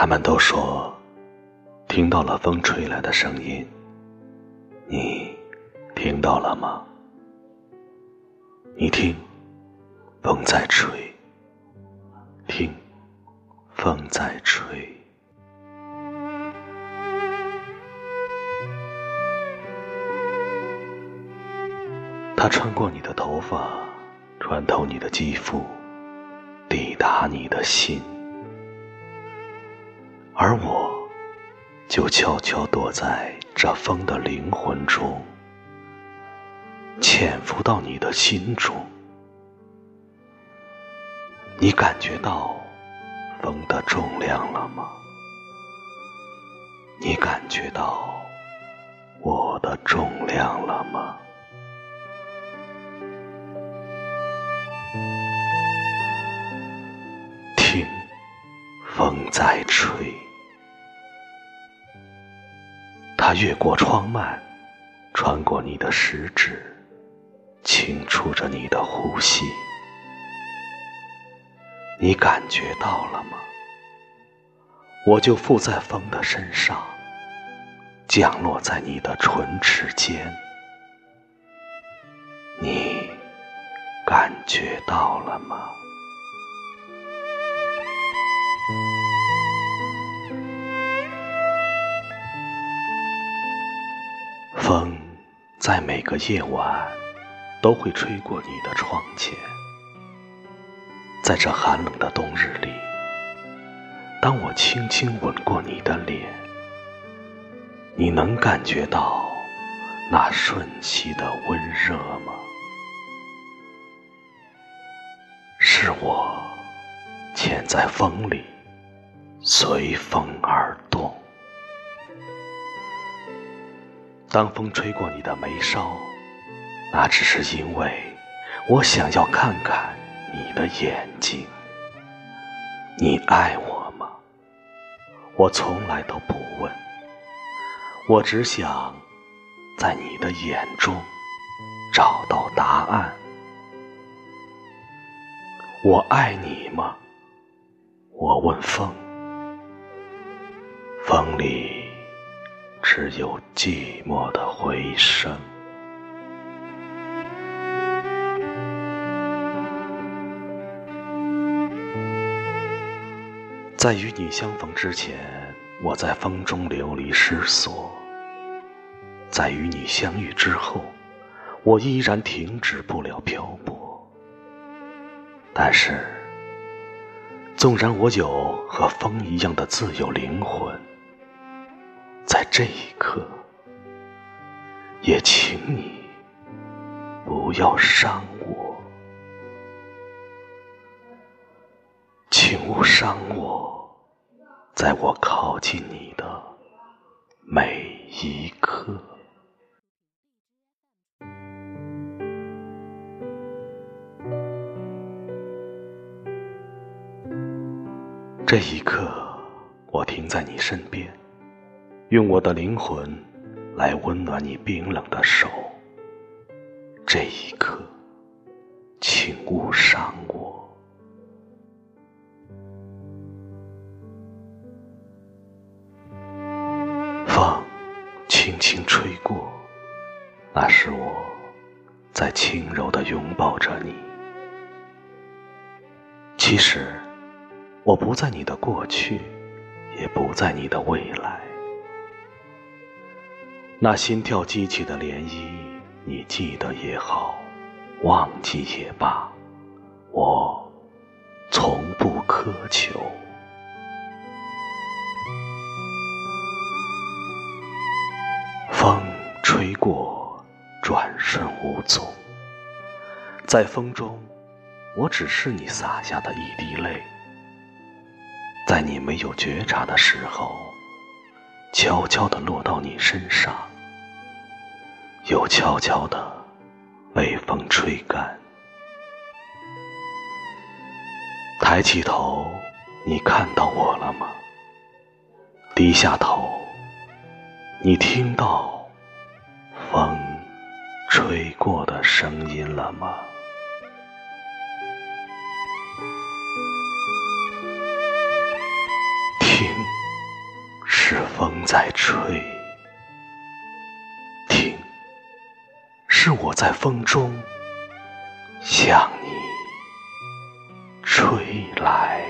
他们都说听到了风吹来的声音，你听到了吗？你听，风在吹，听，风在吹。它穿过你的头发，穿透你的肌肤，抵达你的心，而我，就悄悄躲在这风的灵魂中，潜伏到你的心中。你感觉到风的重量了吗？你感觉到我的重量了吗？风在吹，它越过窗幔，穿过你的食指，轻触着你的呼吸。你感觉到了吗？我就附在风的身上，降落在你的唇齿间。你感觉到了吗？在每个夜晚都会吹过你的窗前，在这寒冷的冬日里，当我轻轻吻过你的脸，你能感觉到那瞬息的温热吗？是我潜在风里，随风而动。当风吹过你的眉梢，那只是因为我想要看看你的眼睛。你爱我吗？我从来都不问，我只想在你的眼中找到答案。我爱你吗？我问风，风里。只有寂寞的回声。在与你相逢之前，我在风中流离失所；在与你相遇之后，我依然停止不了漂泊。但是，纵然我有和风一样的自由灵魂，在这一刻，也请你不要伤我，请勿伤我，在我靠近你的每一刻。这一刻，我停在你身边。用我的灵魂来温暖你冰冷的手。这一刻，请勿伤我。风轻轻吹过，那是我在轻柔的拥抱着你。其实，我不在你的过去，也不在你的未来。那心跳激起的涟漪，你记得也好，忘记也罢，我从不苛求。风吹过，转瞬无踪。在风中，我只是你洒下的一滴泪，在你没有觉察的时候，悄悄地落到你身上。又悄悄地被风吹干。抬起头，你看到我了吗？低下头，你听到风吹过的声音了吗？听，是风在吹；是我在风中向你吹来。